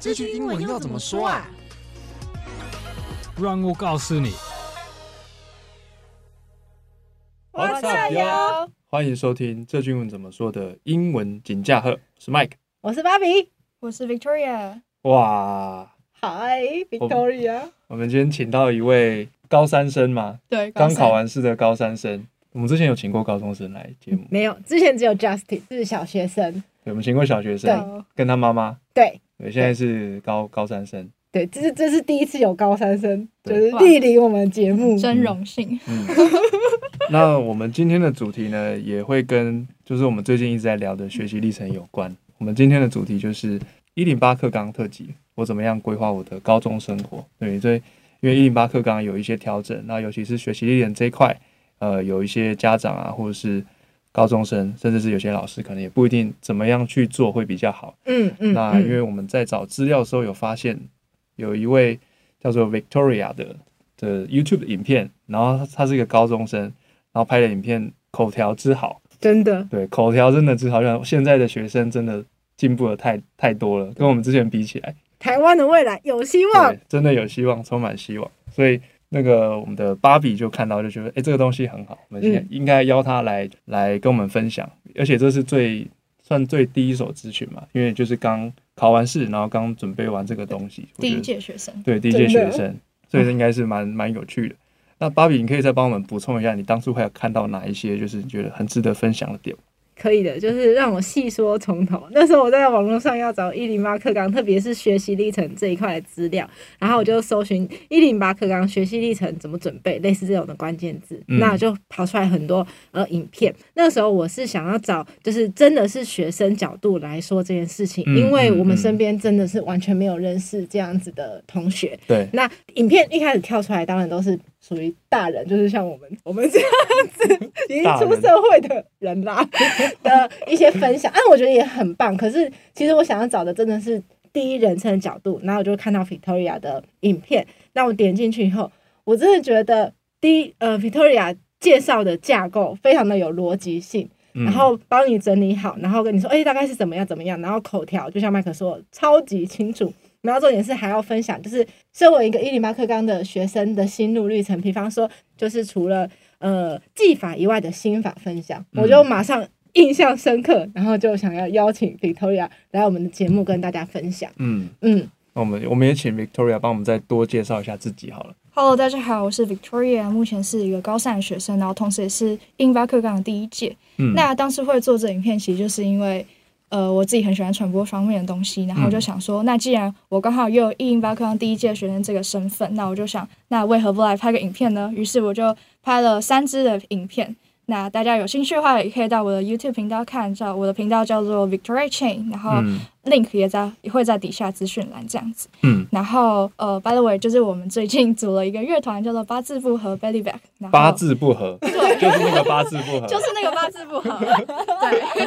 这句英文要怎么说啊？让我告诉你。What's up, yo? 欢迎收听这句英文怎么说的英文锦驾鹤，我是 Mike，我是芭比，我是 Victoria。哇，Hi Victoria。我们今天请到一位高三生嘛？对，刚考完试的高三生。我们之前有请过高中生来节目，没有，之前只有 Justin 是小学生。对，我们请过小学生，跟他妈妈。对，对，现在是高高三生。对，这是这是第一次有高三生，就是莅临我们节目，真荣幸。嗯，那我们今天的主题呢，也会跟就是我们最近一直在聊的学习历程有关。我们今天的主题就是一零八课纲特辑，我怎么样规划我的高中生活？对，这因为一零八课纲有一些调整，那尤其是学习历程这一块。呃，有一些家长啊，或者是高中生，甚至是有些老师，可能也不一定怎么样去做会比较好。嗯嗯。那因为我们在找资料的时候，有发现有一位叫做 Victoria 的的 YouTube 的影片，然后他是一个高中生，然后拍的影片口条之好，真的。对，口条真的之好，像现在的学生真的进步了太太多了，跟我们之前比起来，台湾的未来有希望，真的有希望，充满希望，所以。那个我们的芭比就看到就觉得，哎，这个东西很好，我们应该邀他来、嗯、来跟我们分享，而且这是最算最第一手咨询嘛，因为就是刚考完试，然后刚准备完这个东西，第一届学生，对，第一届学生，所以应该是蛮蛮有趣的。那芭比，你可以再帮我们补充一下，你当初还有看到哪一些就是觉得很值得分享的点？可以的，就是让我细说从头。那时候我在网络上要找一零八课纲，特别是学习历程这一块的资料，然后我就搜寻一零八课纲学习历程怎么准备，类似这种的关键字，嗯、那就跑出来很多呃影片。那时候我是想要找，就是真的是学生角度来说这件事情，嗯、因为我们身边真的是完全没有认识这样子的同学。对，那影片一开始跳出来，当然都是。属于大人，就是像我们我们这样子已经出社会的人啦 的一些分享，啊，我觉得也很棒。可是其实我想要找的真的是第一人称的角度，然后我就看到 Victoria 的影片，那我点进去以后，我真的觉得第一呃 Victoria 介绍的架构非常的有逻辑性，然后帮你整理好，然后跟你说，哎、欸，大概是怎么样怎么样，然后口条就像麦克说，超级清楚。然后重点是还要分享，就是身为一个一零八课纲的学生的心路历程，比方说就是除了呃技法以外的心法分享，嗯、我就马上印象深刻，然后就想要邀请 Victoria 来我们的节目跟大家分享。嗯嗯，那我们我们也请 Victoria 帮我们再多介绍一下自己好了。Hello，大家好，我是 Victoria，目前是一个高三的学生，然后同时也是一零八课纲的第一届。嗯，那当时会做这影片，其实就是因为。呃，我自己很喜欢传播方面的东西，然后我就想说，嗯、那既然我刚好又有一零八课上第一届学生这个身份，那我就想，那为何不来拍个影片呢？于是我就拍了三支的影片。那大家有兴趣的话，也可以到我的 YouTube 频道看，叫我的频道叫做 Victoria Chain，然后。嗯 link 也在也会在底下资讯栏这样子，嗯，然后呃，by the way，就是我们最近组了一个乐团，叫做八字不合 Belly Back，八字不合，对，就是那个八字不合，就是那个八字不合，对。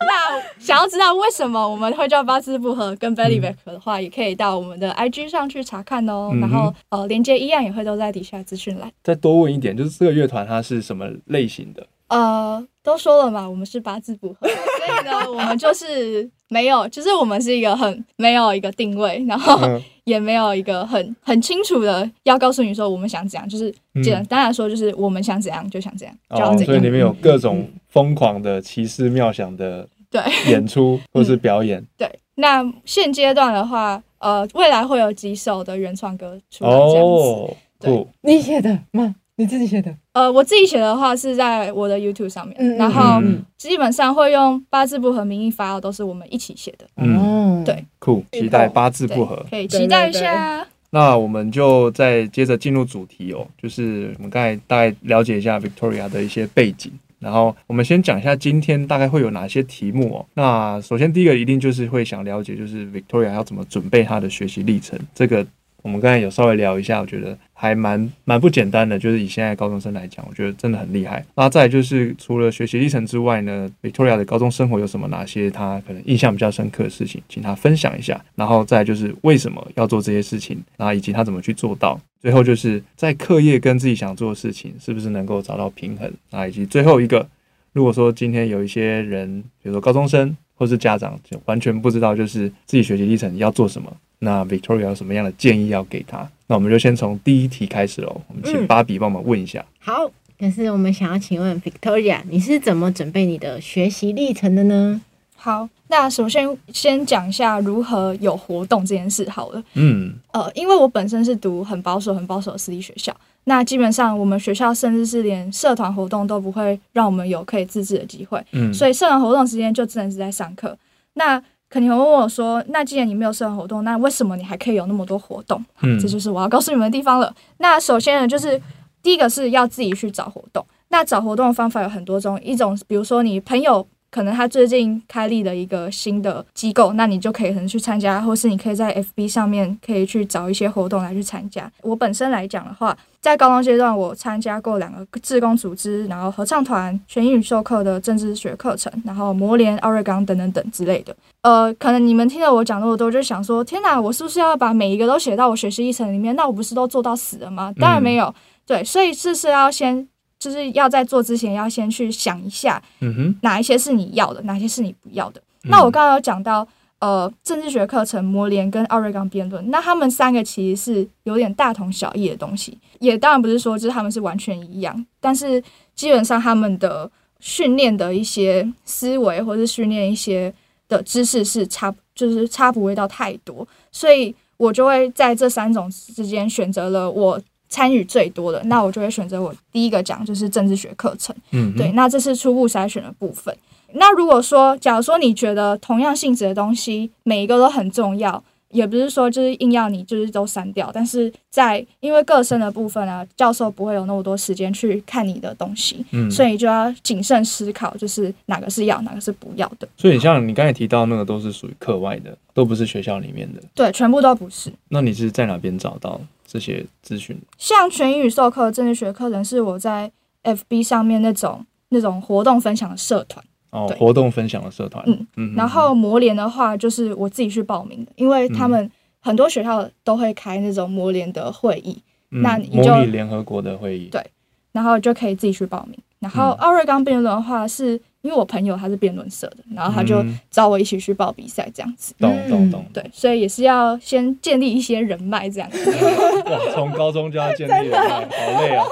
那想要知道为什么我们会叫八字不合跟 Belly Back 的话，嗯、也可以到我们的 IG 上去查看哦。嗯、然后呃，连接一样也会都在底下资讯栏。再多问一点，就是这个乐团它是什么类型的？呃，都说了嘛，我们是八字不合，所以呢，我们就是没有，就是我们是一个很没有一个定位，然后也没有一个很很清楚的要告诉你说我们想怎样，就是简单来说就是我们想怎样就想怎样，就要怎样。哦，所以里面有各种疯狂的奇思妙想的 对演出或是表演。对，那现阶段的话，呃，未来会有几首的原创歌出来这样子。哦，对，你写的吗？你自己写的？呃，我自己写的话是在我的 YouTube 上面，嗯、然后基本上会用八字不合名义发的，都是我们一起写的。嗯，对，酷，期待八字不合，可以期待一下。那我们就再接着进入主题哦，就是我们刚才大概了解一下 Victoria 的一些背景，然后我们先讲一下今天大概会有哪些题目哦。那首先第一个一定就是会想了解，就是 Victoria 要怎么准备她的学习历程，这个。我们刚才有稍微聊一下，我觉得还蛮蛮不简单的。就是以现在高中生来讲，我觉得真的很厉害。那再就是除了学习历程之外呢，Victoria 的高中生活有什么哪些他可能印象比较深刻的事情，请他分享一下。然后再就是为什么要做这些事情，然后以及他怎么去做到。最后就是在课业跟自己想做的事情是不是能够找到平衡啊？以及最后一个，如果说今天有一些人，比如说高中生或是家长，就完全不知道就是自己学习历程要做什么。那 Victoria 有什么样的建议要给他？那我们就先从第一题开始喽。我们请芭比帮忙问一下。嗯、好，可是我们想要请问 Victoria，你是怎么准备你的学习历程的呢？好，那首先先讲一下如何有活动这件事好了。嗯，呃，因为我本身是读很保守、很保守的私立学校，那基本上我们学校甚至是连社团活动都不会让我们有可以自制的机会。嗯，所以社团活动时间就只能是在上课。那肯定会问我说：“那既然你没有社团活动，那为什么你还可以有那么多活动？”嗯，这就是我要告诉你们的地方了。那首先呢，就是第一个是要自己去找活动。那找活动的方法有很多种，一种比如说你朋友。可能他最近开立了一个新的机构，那你就可以可能去参加，或是你可以在 FB 上面可以去找一些活动来去参加。我本身来讲的话，在高中阶段我参加过两个志工组织，然后合唱团、全英语授课的政治学课程，然后魔联、奥瑞冈等等等之类的。呃，可能你们听了我讲那么多，就想说：天哪，我是不是要把每一个都写到我学习历程里面？那我不是都做到死了吗？当然没有，对，所以这是要先。就是要在做之前，要先去想一下，嗯哼，哪一些是你要的，哪些是你不要的。嗯、那我刚刚有讲到，呃，政治学课程、模联跟奥瑞冈辩论，那他们三个其实是有点大同小异的东西，也当然不是说就是他们是完全一样，但是基本上他们的训练的一些思维或是训练一些的知识是差，就是差不会到太多，所以我就会在这三种之间选择了我。参与最多的，那我就会选择我第一个讲，就是政治学课程。嗯，对，那这是初步筛选的部分。那如果说，假如说你觉得同样性质的东西每一个都很重要，也不是说就是硬要你就是都删掉，但是在因为个身的部分啊，教授不会有那么多时间去看你的东西，嗯，所以就要谨慎思考，就是哪个是要，哪个是不要的。所以像你刚才提到那个都是属于课外的，都不是学校里面的。对，全部都不是。那你是在哪边找到？这些资讯，像全英语授课政治学课程是我在 FB 上面那种那种活动分享的社团。哦，活动分享的社团，嗯嗯。然后模联的话，就是我自己去报名的，因为他们很多学校都会开那种模联的会议，嗯、那你就联合国的会议，对，然后就可以自己去报名。然后奥瑞冈辩论的话是，是因为我朋友他是辩论社的，然后他就找我一起去报比赛，这样子。懂懂懂。对，所以也是要先建立一些人脉，这样子。哇，从高中就要建立人脉，好累啊。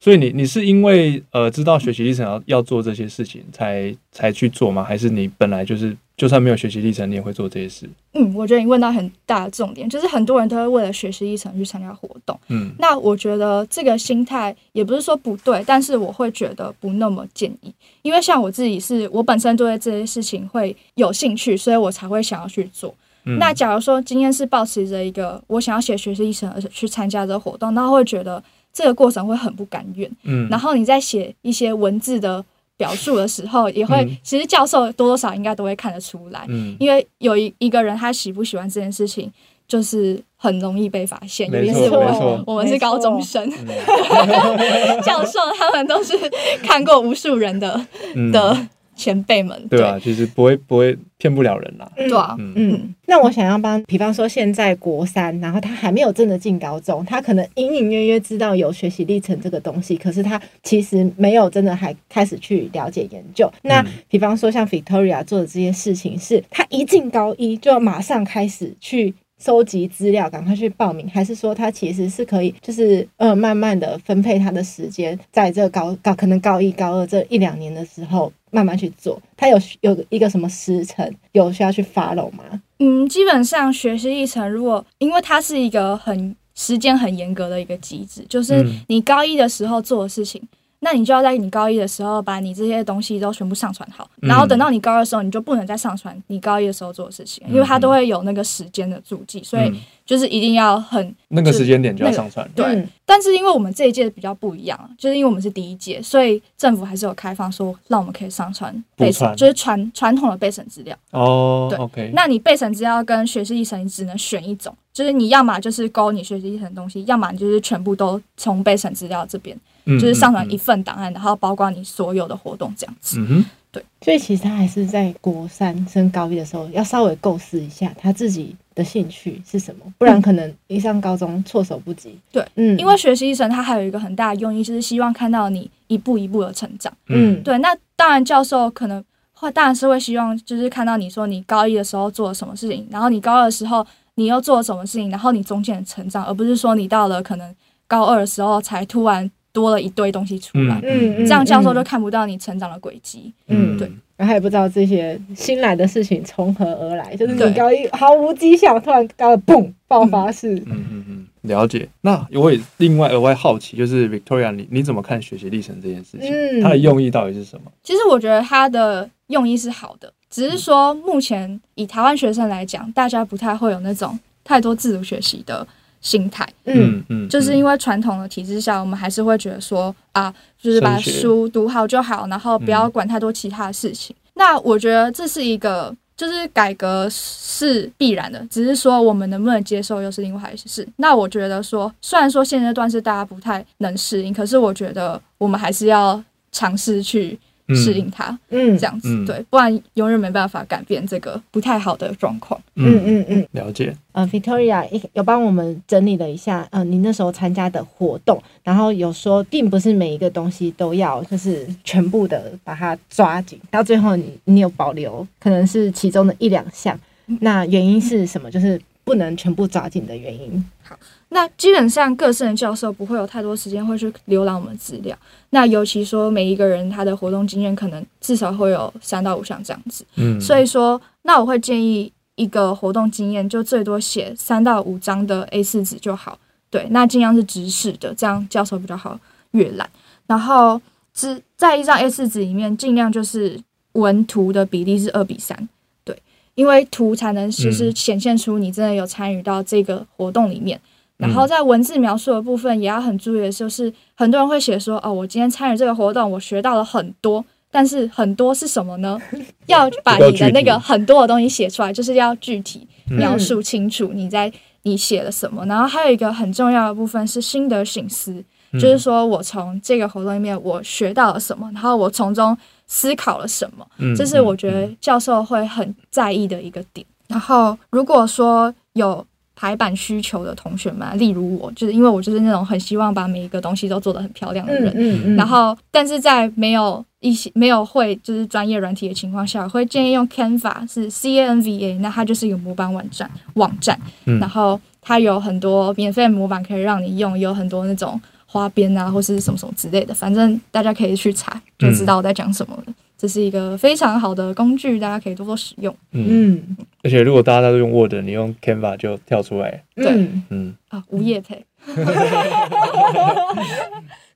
所以你你是因为呃知道学习历程要要做这些事情才才去做吗？还是你本来就是就算没有学习历程你也会做这些事？嗯，我觉得你问到很大的重点，就是很多人都会为了学习历程去参加活动。嗯，那我觉得这个心态也不是说不对，但是我会觉得不那么建议，因为像我自己是我本身对这些事情会有兴趣，所以我才会想要去做。嗯，那假如说今天是抱持着一个我想要写学习历程而去参加这个活动，那会觉得。这个过程会很不甘愿，嗯，然后你在写一些文字的表述的时候，也会，嗯、其实教授多多少应该都会看得出来，嗯，因为有一一个人他喜不喜欢这件事情，就是很容易被发现，没错，尤其是我，我们是高中生，嗯、教授他们都是看过无数人的、嗯、的。前辈们，对啊，其实不会不会骗不了人啦。对啊，嗯嗯。那我想要帮，比方说现在国三，然后他还没有真的进高中，他可能隐隐约约知道有学习历程这个东西，可是他其实没有真的还开始去了解研究。那比方说像 Victoria 做的这些事情，是他一进高一就要马上开始去。收集资料，赶快去报名，还是说他其实是可以，就是呃，慢慢的分配他的时间，在这高高可能高一高二这一两年的时候，慢慢去做。他有有一个什么时程，有需要去 follow 吗？嗯，基本上学习历程，如果因为它是一个很时间很严格的一个机制，就是你高一的时候做的事情。那你就要在你高一的时候把你这些东西都全部上传好，然后等到你高二的时候，你就不能再上传你高一的时候做的事情，因为它都会有那个时间的足迹，所以就是一定要很那个时间点就要上传。对，但是因为我们这一届比较不一样，就是因为我们是第一届，所以政府还是有开放说让我们可以上传备审，就是传传统的备审资料。哦，对，OK。那你备审资料跟学习历程，你只能选一种，就是你要么就是勾你学习历程的东西，要么你就是全部都从备审资料这边。就是上传一份档案，然后包括你所有的活动这样子。嗯，对。所以其实他还是在国三升高一的时候，要稍微构思一下他自己的兴趣是什么，不然可能一上高中措手不及。对，嗯，因为学习历程它还有一个很大的用意，就是希望看到你一步一步的成长。嗯，对。那当然，教授可能会当然是会希望就是看到你说你高一的时候做了什么事情，然后你高二的时候你又做了什么事情，然后你中间的成长，而不是说你到了可能高二的时候才突然多了一堆东西出来，嗯嗯，这样教授就看不到你成长的轨迹，嗯，对。然后也不知道这些新来的事情从何而来，就是你高一毫无迹象，突然高二嘣爆发式。嗯嗯嗯，了解。那我也另外额外好奇，就是 Victoria，你你怎么看学习历程这件事情？嗯，它的用意到底是什么？其实我觉得它的用意是好的，只是说目前以台湾学生来讲，大家不太会有那种太多自主学习的心态。嗯嗯，就是因为传统的体制下，我们还是会觉得说啊。就是把书读好就好，然后不要管太多其他的事情。嗯、那我觉得这是一个，就是改革是必然的，只是说我们能不能接受又是另外一回事。那我觉得说，虽然说现阶段是大家不太能适应，可是我觉得我们还是要尝试去。适应它，嗯，这样子，嗯、对，不然永远没办法改变这个不太好的状况。嗯嗯嗯，了解。呃，Victoria 有帮我们整理了一下，呃，你那时候参加的活动，然后有说，并不是每一个东西都要就是全部的把它抓紧，到最后你你有保留，可能是其中的一两项。那原因是什么？就是不能全部抓紧的原因。好。那基本上各圣的教授不会有太多时间会去浏览我们资料。那尤其说每一个人他的活动经验可能至少会有三到五项这样子。嗯，所以说那我会建议一个活动经验就最多写三到五张的 A 四纸就好。对，那尽量是直视的，这样教授比较好阅览。然后只在一张 A 四纸里面，尽量就是文图的比例是二比三。对，因为图才能其实显现出你真的有参与到这个活动里面。然后在文字描述的部分也要很注意的，就是很多人会写说：“哦，我今天参与这个活动，我学到了很多。”但是很多是什么呢？要 把你的那个很多的东西写出来，就是要具体描述清楚你在你写了什么。然后还有一个很重要的部分是心得醒思，就是说我从这个活动里面我学到了什么，然后我从中思考了什么，这是我觉得教授会很在意的一个点。然后如果说有。排版需求的同学们，例如我，就是因为我就是那种很希望把每一个东西都做得很漂亮的人。嗯嗯嗯、然后，但是在没有一些没有会就是专业软体的情况下，我会建议用 Canva，是 C A N V A，那它就是一个模板网站网站。嗯、然后它有很多免费模板可以让你用，有很多那种花边啊，或是什么什么之类的，反正大家可以去查，就知道我在讲什么了。嗯这是一个非常好的工具，大家可以多多使用。嗯，而且如果大家都用 Word，你用 Canva 就跳出来。对，嗯啊，无业配。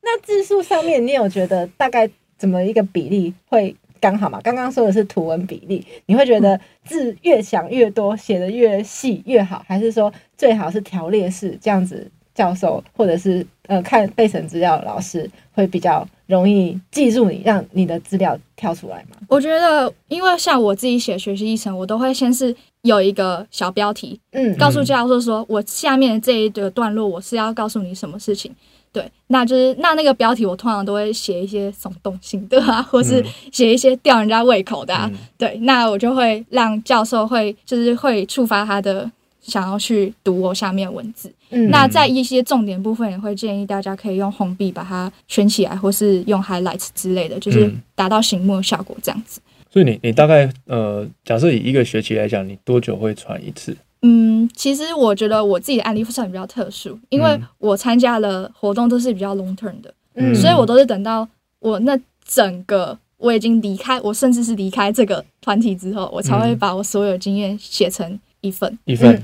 那字数上面，你有觉得大概怎么一个比例会刚好吗？刚刚说的是图文比例，你会觉得字越想越多，写的越细越好，还是说最好是条列式这样子？教授或者是呃看备审资料的老师会比较容易记住你，让你的资料跳出来吗？我觉得，因为像我自己写学习历程，我都会先是有一个小标题，嗯，告诉教授说我下面这一个段落我是要告诉你什么事情。对，那就是那那个标题我通常都会写一些耸动性的啊，或是写一些吊人家胃口的啊。嗯、对，那我就会让教授会就是会触发他的。想要去读我下面文字，嗯、那在一些重点部分也会建议大家可以用红笔把它圈起来，或是用 highlights 之类的，就是达到醒目的效果这样子。所以你你大概呃，假设以一个学期来讲，你多久会传一次？嗯，其实我觉得我自己的案例算比较特殊，因为我参加的活动都是比较 long term 的，嗯，所以我都是等到我那整个我已经离开，我甚至是离开这个团体之后，我才会把我所有经验写成一份。一份。对，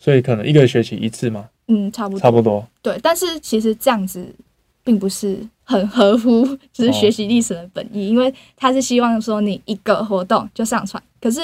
所以可能一个学期一次嘛？嗯，差不多，差不多。对，但是其实这样子并不是很合乎，就是学习历史的本意，哦、因为他是希望说你一个活动就上传。可是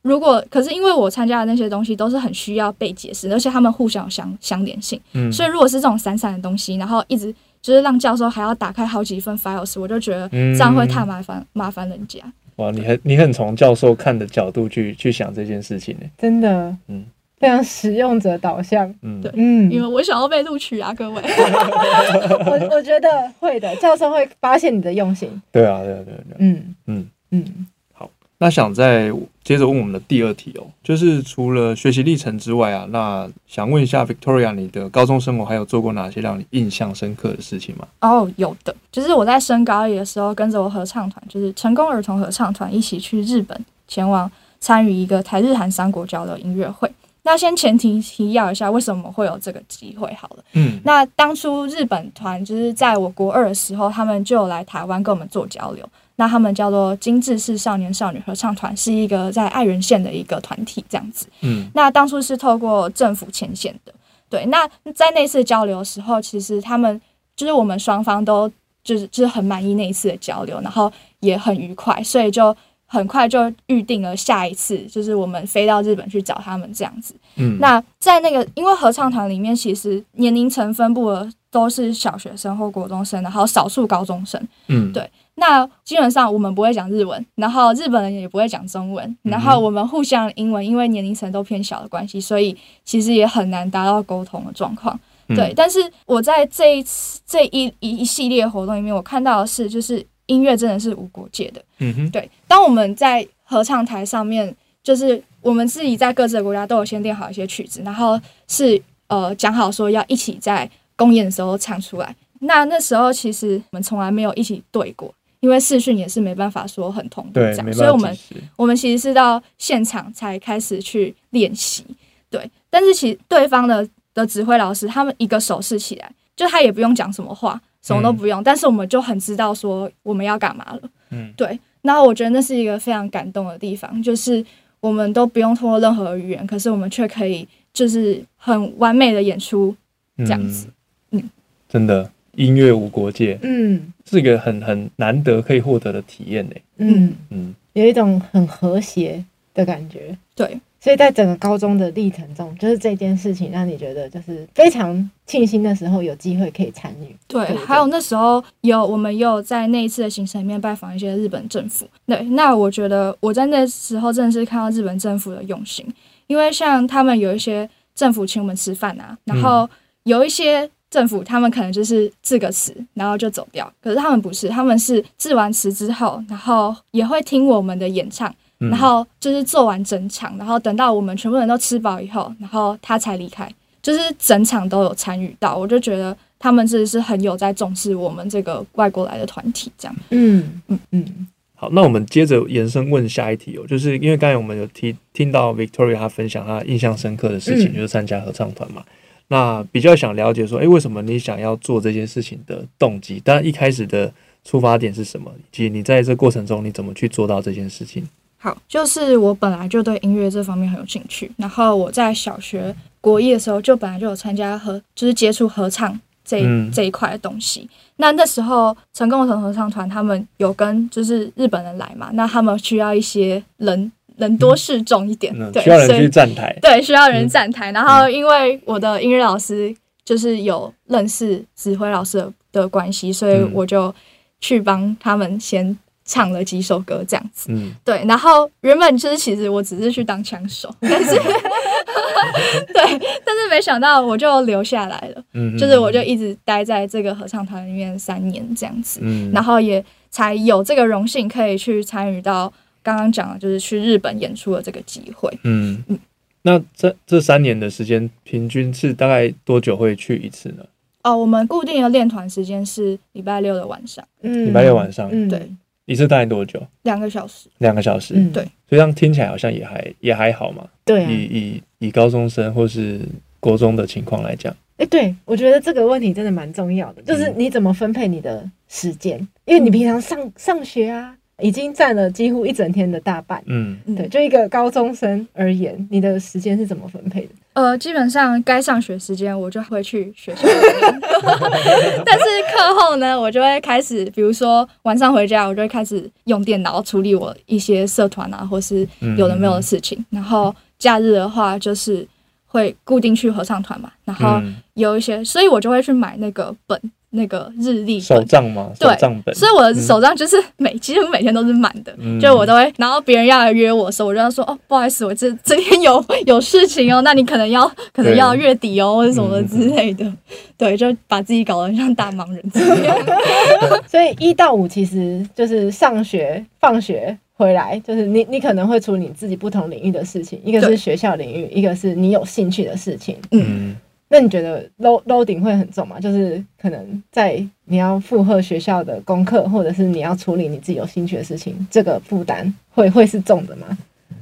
如果，可是因为我参加的那些东西都是很需要被解释，而且他们互相有相相连性。嗯，所以如果是这种散散的东西，然后一直就是让教授还要打开好几份 files，我就觉得这样会太麻烦，嗯、麻烦人家。哇，你很你很从教授看的角度去去想这件事情呢？真的，嗯。非常使用者导向，嗯，对，嗯，因为我想要被录取啊，各位，我我觉得会的，教授会发现你的用心，对啊，对啊，对啊，对啊，嗯。嗯。嗯，好，那想再接着问我们的第二题哦，就是除了学习历程之外啊，那想问一下 Victoria，你的高中生活还有做过哪些让你印象深刻的事情吗？哦，有的，就是我在升高一的时候，跟着我合唱团，就是成功儿童合唱团，一起去日本，前往参与一个台日韩三国交流音乐会。那先前提提要一下，为什么会有这个机会？好了，嗯，那当初日本团就是在我国二的时候，他们就有来台湾跟我们做交流。那他们叫做金志式少年少女合唱团，是一个在爱媛县的一个团体，这样子。嗯，那当初是透过政府牵线的。对，那在那次交流的时候，其实他们就是我们双方都就是就是很满意那一次的交流，然后也很愉快，所以就。很快就预定了下一次，就是我们飞到日本去找他们这样子。嗯，那在那个，因为合唱团里面其实年龄层分布的都是小学生或国中生，然后少数高中生。嗯，对。那基本上我们不会讲日文，然后日本人也不会讲中文，然后我们互相英文，因为年龄层都偏小的关系，所以其实也很难达到沟通的状况。对。但是我在这一次这一一系列活动里面，我看到的是就是。音乐真的是无国界的，嗯哼，对。当我们在合唱台上面，就是我们自己在各自的国家都有先练好一些曲子，然后是呃讲好说要一起在公演的时候唱出来。那那时候其实我们从来没有一起对过，因为视讯也是没办法说很同步这样，所以我们我们其实是到现场才开始去练习。对，但是其实对方的的指挥老师，他们一个手势起来，就他也不用讲什么话。什么都不用，嗯，但是我们就很知道说我们要干嘛了。嗯，对。然后我觉得那是一个非常感动的地方，就是我们都不用通过任何语言，可是我们却可以就是很完美的演出这样子。嗯，嗯，真的，音乐无国界，嗯，是一个很很难得可以获得的体验呢。嗯嗯，有一种很和谐的感觉。对。所以在整个高中的历程中，就是这件事情让你觉得就是非常庆幸的时候有机会可以参与。对，还有那时候有我们也有在那一次的行程里面拜访一些日本政府。对，那我觉得我在那时候真的是看到日本政府的用心，因为像他们有一些政府请我们吃饭啊，然后有一些政府他们可能就是致个词，然后就走掉。可是他们不是，他们是致完词之后，然后也会听我们的演唱。然后就是做完整场，然后等到我们全部人都吃饱以后，然后他才离开。就是整场都有参与到，我就觉得他们真的是很有在重视我们这个外国来的团体这样。嗯嗯嗯。好，那我们接着延伸问下一题哦，就是因为刚才我们有听听到 Victoria 她分享她印象深刻的事情，就是参加合唱团嘛。那比较想了解说，诶，为什么你想要做这件事情的动机？当然一开始的出发点是什么？以及你在这过程中你怎么去做到这件事情？好，就是我本来就对音乐这方面很有兴趣，然后我在小学国一的时候就本来就有参加合，就是接触合唱这、嗯、这一块的东西。那那时候成功合唱团他们有跟就是日本人来嘛，那他们需要一些人人多势众一点，嗯、对，需要人去站台，对，需要人站台。然后因为我的音乐老师就是有认识指挥老师的的关系，所以我就去帮他们先。唱了几首歌这样子，嗯，对，然后原本就是其实我只是去当枪手，但是，对，但是没想到我就留下来了，嗯，就是我就一直待在这个合唱团里面三年这样子，嗯，然后也才有这个荣幸可以去参与到刚刚讲的就是去日本演出的这个机会，嗯。嗯，那这这三年的时间平均是大概多久会去一次呢？哦，我们固定的练团时间是礼拜六的晚上，嗯，礼拜六晚上，嗯，对。一次大概多久？两个小时。两个小时，嗯，对。所以这样听起来好像也还也还好嘛。对啊。以以以高中生或是国中的情况来讲，哎，对，我觉得这个问题真的蛮重要的，就是你怎么分配你的时间，因为你平常上上学啊。已经占了几乎一整天的大半。嗯，对，就一个高中生而言，你的时间是怎么分配的？呃，基本上该上学时间我就会去学校，但是课后呢，我就会开始，比如说晚上回家，我就会开始用电脑处理我一些社团啊，或是有的没有的事情。嗯、然后假日的话，就是会固定去合唱团嘛，然后有一些，所以我就会去买那个本。那个日历手账吗？对，手账本。所以我的手账就是每，嗯、其实每天都是满的，嗯，就我都会，然后别人要来约我的时候，我就要说哦，不好意思，我这这天有 有事情哦，那你可能要可能要月底哦，或者什么之类的，嗯，对，就把自己搞得像大忙人这样。所以一到五其实就是上学、放学回来，就是你你可能会处理自己不同领域的事情，一个是学校领域，一个是你有兴趣的事情。嗯，那你觉得 load loading 会很重吗？就是可能在你要负荷学校的功课，或者是你要处理你自己有兴趣的事情，这个负担会会是重的吗？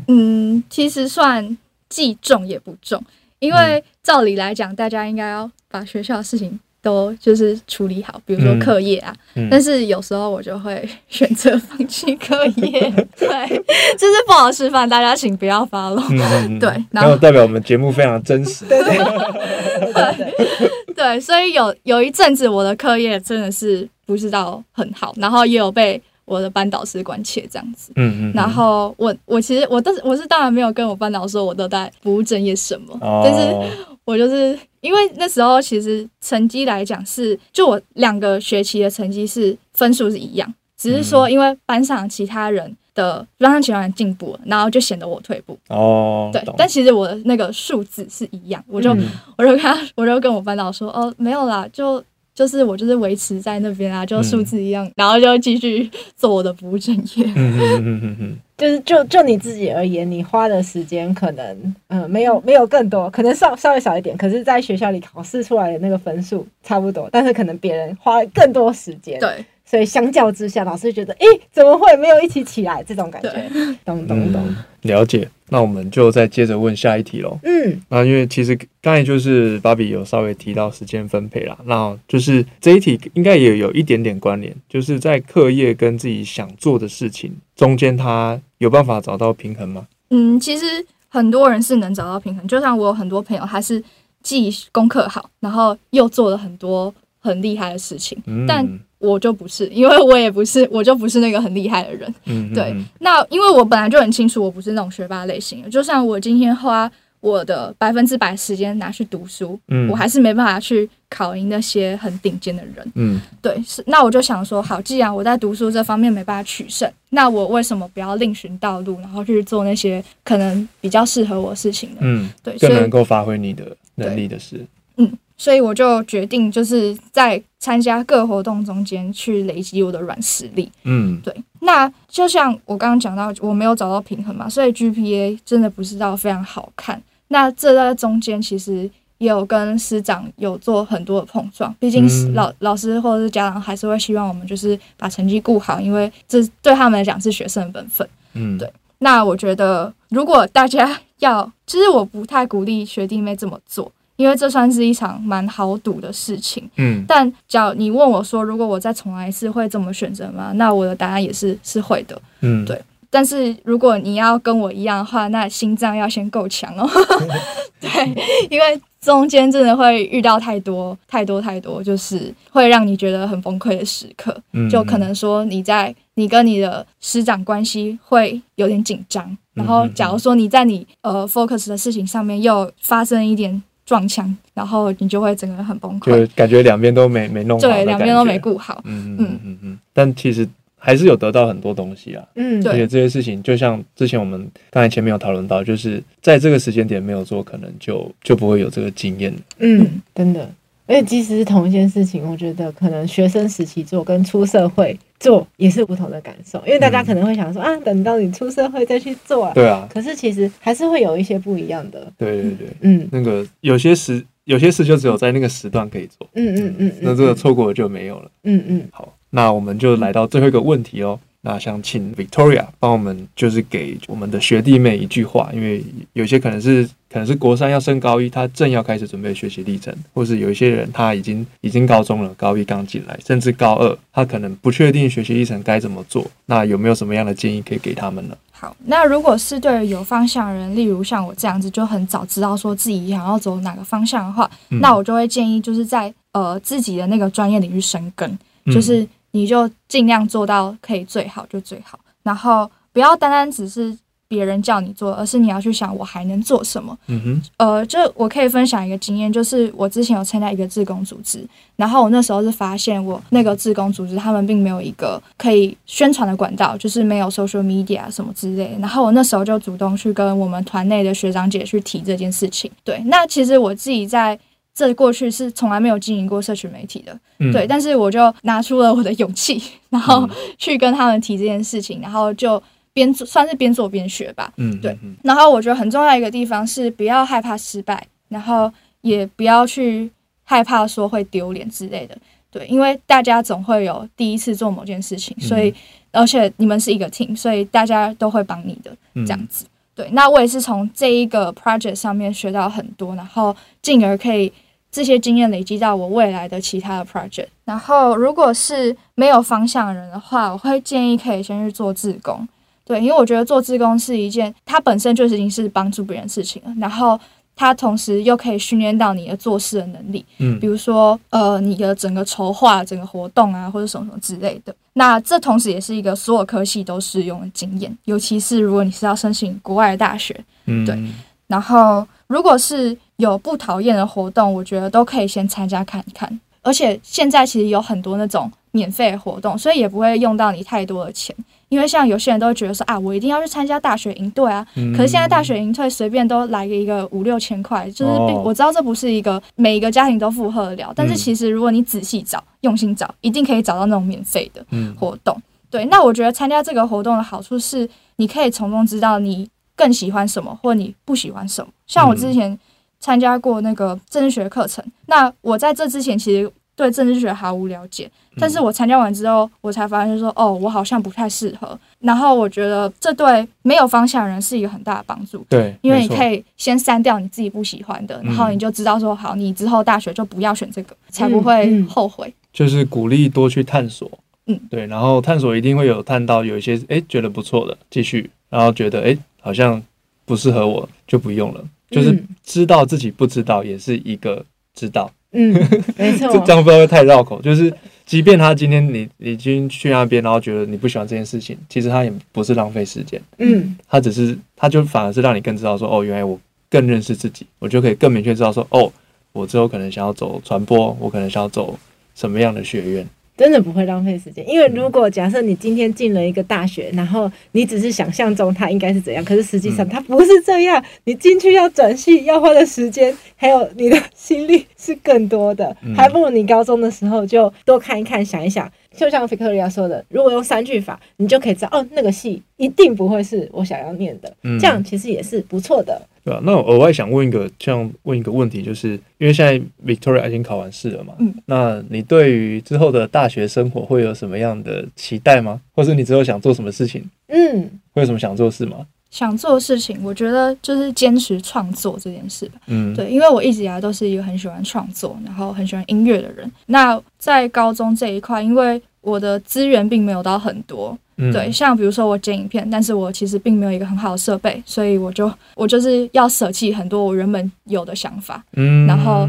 嗯，其实算既重也不重，因为照理来讲，大家应该要把学校的事情。都就是处理好，比如说课业啊，嗯嗯、但是有时候我就会选择放弃课业，对，就是不好示范，大家请不要 follow。嗯、对，然后代表我们节目非常真实。对 对对，对，所以有有一阵子我的课业真的是不知道很好，然后也有被我的班导师关切这样子。嗯嗯。然后我我其实我都我是当然没有跟我班导说我都在不务正业什么，哦、但是我就是。因为那时候其实成绩来讲是，就我两个学期的成绩是分数是一样，只是说因为班上其他人的班上其他人进步了，然后就显得我退步。哦，对，但其实我的那个数字是一样，我就、嗯、我就跟他，我就跟我班导说，哦，没有啦，就。就是我就是维持在那边啊，就数字一样，嗯、然后就继续 做我的服务正业。嗯嗯嗯嗯就是就就你自己而言，你花的时间可能嗯、呃、没有没有更多，可能稍稍微少一点，可是在学校里考试出来的那个分数差不多，但是可能别人花了更多时间。对。所以相较之下，老师觉得，诶，怎么会没有一起起来这种感觉？懂懂懂，了解。那我们就再接着问下一题喽。嗯，那因为其实刚才就是芭比有稍微提到时间分配啦，那就是这一题应该也有一点点关联，就是在课业跟自己想做的事情中间，他有办法找到平衡吗？嗯，其实很多人是能找到平衡，就像我有很多朋友，他是既功课好，然后又做了很多很厉害的事情，嗯、但。我就不是，因为我也不是，我就不是那个很厉害的人。嗯、哼对，那因为我本来就很清楚，我不是那种学霸类型。就算我今天花我的百分之百时间拿去读书，嗯、我还是没办法去考赢那些很顶尖的人。嗯，对，是。那我就想说，好，既然我在读书这方面没办法取胜，那我为什么不要另寻道路，然后去做那些可能比较适合我事情呢？嗯，对，更能够发挥你的能力的事。嗯。所以我就决定，就是在参加各活动中间去累积我的软实力。嗯，对。那就像我刚刚讲到，我没有找到平衡嘛，所以 GPA 真的不是到非常好看。那这在中间其实也有跟师长有做很多的碰撞，毕竟老老师或者是家长还是会希望我们就是把成绩顾好，因为这对他们来讲是学生的本分。嗯，对。那我觉得，如果大家要，其实我不太鼓励学弟妹这么做。因为这算是一场蛮豪赌的事情，嗯，但假如你问我说，如果我再重来一次，会这么选择吗？那我的答案也是是会的，嗯，对。但是如果你要跟我一样的话，那心脏要先够强哦，对，因为中间真的会遇到太多太多太多，就是会让你觉得很崩溃的时刻，嗯，就可能说你在你跟你的师长关系会有点紧张，然后假如说你在你呃 focus 的事情上面又发生一点。撞墙，然后你就会整个人很崩溃，就感觉两边都没没弄好，对，两边都没顾好。嗯嗯嗯嗯，但其实还是有得到很多东西啊。嗯，而且这些事情，就像之前我们刚才前面有讨论到，就是在这个时间点没有做，可能就就不会有这个经验。嗯，真的。而且即使是同一件事情，我觉得可能学生时期做跟出社会做也是不同的感受，因为大家可能会想说、嗯、啊，等到你出社会再去做啊。对啊。可是其实还是会有一些不一样的。对对对。嗯，那个有些时有些事就只有在那个时段可以做。嗯嗯嗯。嗯，那这个错过了就没有了。嗯嗯。好，那我们就来到最后一个问题哦。那想请 Victoria 帮我们，就是给我们的学弟妹一句话，因为有些可能是可能是国三要升高一，他正要开始准备学习历程，或是有一些人他已经已经高中了，高一刚进来，甚至高二，他可能不确定学习历程该怎么做。那有没有什么样的建议可以给他们呢？好，那如果是对于有方向的人，例如像我这样子，就很早知道说自己想要走哪个方向的话，嗯、那我就会建议就是在呃自己的那个专业领域深耕，就是。嗯你就尽量做到可以最好就最好，然后不要单单只是别人叫你做，而是你要去想我还能做什么。嗯哼，呃，就我可以分享一个经验，就是我之前有参加一个自工组织，然后我那时候是发现我那个自工组织他们并没有一个可以宣传的管道，就是没有 social media 什么之类的。然后我那时候就主动去跟我们团内的学长姐去提这件事情。对，那其实我自己在。这过去是从来没有经营过社群媒体的，嗯、对，但是我就拿出了我的勇气，然后去跟他们提这件事情，然后就边做算是边做边学吧。嗯，对。然后我觉得很重要一个地方是不要害怕失败，然后也不要去害怕说会丢脸之类的。对，因为大家总会有第一次做某件事情，所以、嗯、而且你们是一个 team，所以大家都会帮你的这样子。嗯、对，那我也是从这一个 project 上面学到很多，然后进而可以这些经验累积到我未来的其他的 project。然后如果是没有方向的人的话，我会建议可以先去做志工。对，因为我觉得做志工是一件它本身就是已经是帮助别人的事情了，然后。它同时又可以训练到你的做事的能力，嗯，比如说呃，你的整个筹划、整个活动啊，或者什么什么之类的。那这同时也是一个所有科系都适用的经验，尤其是如果你是要申请国外的大学，嗯，对。然后，如果是有不讨厌的活动，我觉得都可以先参加看一看。而且现在其实有很多那种免费的活动，所以也不会用到你太多的钱。因为像有些人都会觉得说啊，我一定要去参加大学营队啊。嗯、可是现在大学营队随便都来个一个五六千块，就是我知道这不是一个每一个家庭都负荷得了。但是其实如果你仔细找、用心找，一定可以找到那种免费的活动。对，那我觉得参加这个活动的好处是，你可以从中知道你更喜欢什么，或你不喜欢什么。像我之前参加过那个政治学课程，那我在这之前其实。对政治学毫无了解，但是我参加完之后，我才发现说，哦，我好像不太适合。然后我觉得这对没有方向的人是一个很大的帮助。对，因为你可以先删掉你自己不喜欢的，然后你就知道说，好，你之后大学就不要选这个，才不会后悔。就是鼓励多去探索，嗯，对，然后探索一定会有探到有一些哎觉得不错的，继续，然后觉得哎好像不适合我就不用了。就是知道自己不知道也是一个知道。嗯，没错，这样不会太绕口。就是，即便他今天你已经去那边，然后觉得你不喜欢这件事情，其实他也不是浪费时间。嗯，他只是，他就反而是让你更知道说，哦，原来我更认识自己，我就可以更明确知道说，哦，我之后可能想要走传播，我可能想要走什么样的学院。真的不会浪费时间，因为如果假设你今天进了一个大学，然后你只是想象中它应该是怎样，可是实际上它不是这样，你进去要转系要花的时间，还有你的心力是更多的，还不如你高中的时候就多看一看，想一想。就像 Victoria 说的，如果用三句法，你就可以知道，哦，那个戏一定不会是我想要念的，这样其实也是不错的。对啊，那我额外想问一个，这样问一个问题，就是因为现在 Victoria 已经考完试了嘛，嗯，那你对于之后的大学生活会有什么样的期待吗？或是你之后想做什么事情？嗯，会有什么想做的事吗？想做的事情，我觉得就是坚持创作这件事吧。嗯，对，因为我一直以来都是一个很喜欢创作，然后很喜欢音乐的人。那在高中这一块，因为我的资源并没有到很多，嗯、对，像比如说我剪影片，但是我其实并没有一个很好的设备，所以我就我就是要舍弃很多我原本有的想法。嗯，然后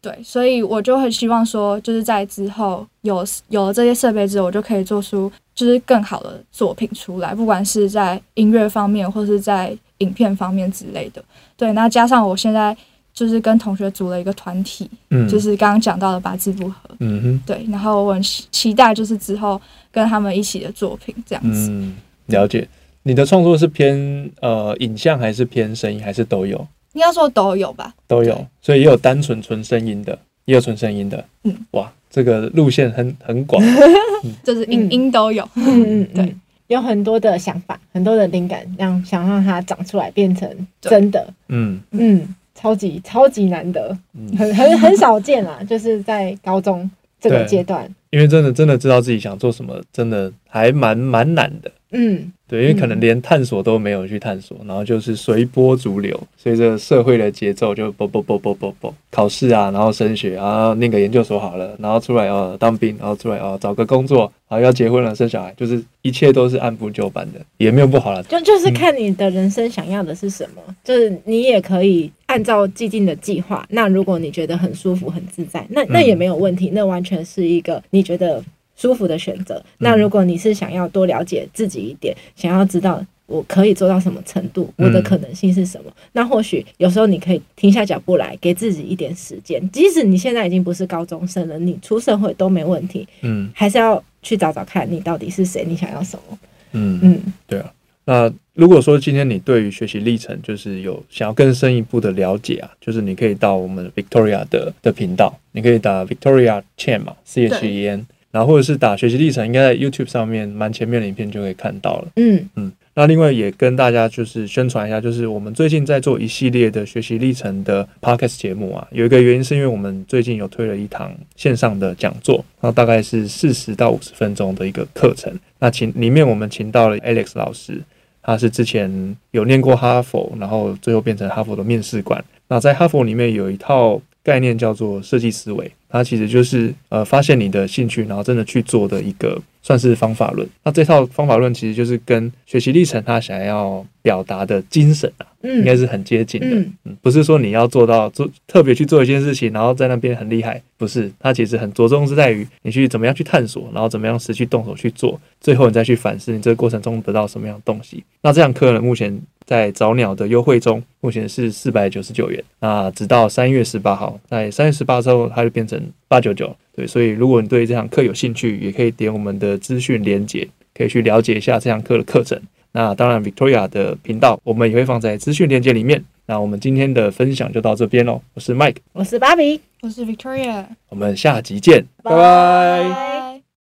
对，所以我就很希望说，就是在之后有有了这些设备之后，我就可以做出。就是更好的作品出来，不管是在音乐方面，或是在影片方面之类的。对，那加上我现在就是跟同学组了一个团体，嗯，就是刚刚讲到的八字不合，嗯哼，对。然后我很期待就是之后跟他们一起的作品这样子。嗯，了解。你的创作是偏呃影像，还是偏声音，还是都有？应该说都有吧，都有。所以也有单纯纯声音的，也有纯声音的。嗯，哇。这个路线很很广，就是音音都有，嗯嗯，对，有很多的想法，很多的灵感，让想让它长出来变成真的，嗯。嗯，超级超级难得，很很很少见啦，就是在高中这个阶段，因为真的真的知道自己想做什么，真的还蛮蛮难的，嗯。对，因为可能连探索都没有去探索，然后就是随波逐流，随着社会的节奏就啵啵啵啵啵啵，考试啊，然后升学，然后念个研究所好了，然后出来哦当兵，然后出来哦找个工作，然后要结婚了生小孩，就是一切都是按部就班的，也没有不好了。就就是看你的人生想要的是什么，嗯、就是你也可以按照既定的计划。那如果你觉得很舒服、很自在，那那也没有问题，那完全是一个你觉得。舒服的选择。那如果你是想要多了解自己一点，想要知道我可以做到什么程度，我的可能性是什么，那或许有时候你可以停下脚步来，给自己一点时间。即使你现在已经不是高中生了，你出社会都没问题。嗯，还是要去找找看你到底是谁，你想要什么。嗯嗯，对啊。那如果说今天你对于学习历程就是有想要更深一步的了解啊，就是你可以到我们 Victoria 的的频道，你可以打 Victoria Chen 嘛，C H E N。然后或者是打学习历程，应该在 YouTube 上面蛮前面的影片就可以看到了。嗯嗯，那另外也跟大家就是宣传一下，就是我们最近在做一系列的学习历程的 podcast 节目啊，有一个原因是因为我们最近有推了一堂线上的讲座，那大概是四十到五十分钟的一个课程。那请里面我们请到了 Alex 老师，他是之前有念过哈佛，然后最后变成哈佛的面试官。那在哈佛里面有一套概念叫做设计思维，它其实就是呃发现你的兴趣，然后真的去做的一个。算是方法论，那这套方法论其实就是跟学习历程他想要表达的精神啊，嗯，应该是很接近的，嗯，嗯，不是说你要做到做特别去做一件事情，然后在那边很厉害，不是，它其实很着重是在于你去怎么样去探索，然后怎么样实际动手去做，最后你再去反思你这个过程中得到什么样的东西。那这堂课呢，目前在早鸟的优惠中，目前是四百九十九元，那直到三月十八号，在三月十八之后，它就变成八九九。对，所以如果你对这堂课有兴趣，也可以点我们的资讯连接，可以去了解一下这堂课的课程。那当然，Victoria 的频道我们也会放在资讯链接里面。那我们今天的分享就到这边喽。我是 Mike，我是芭比，我是 Victoria，我们下集见，拜拜。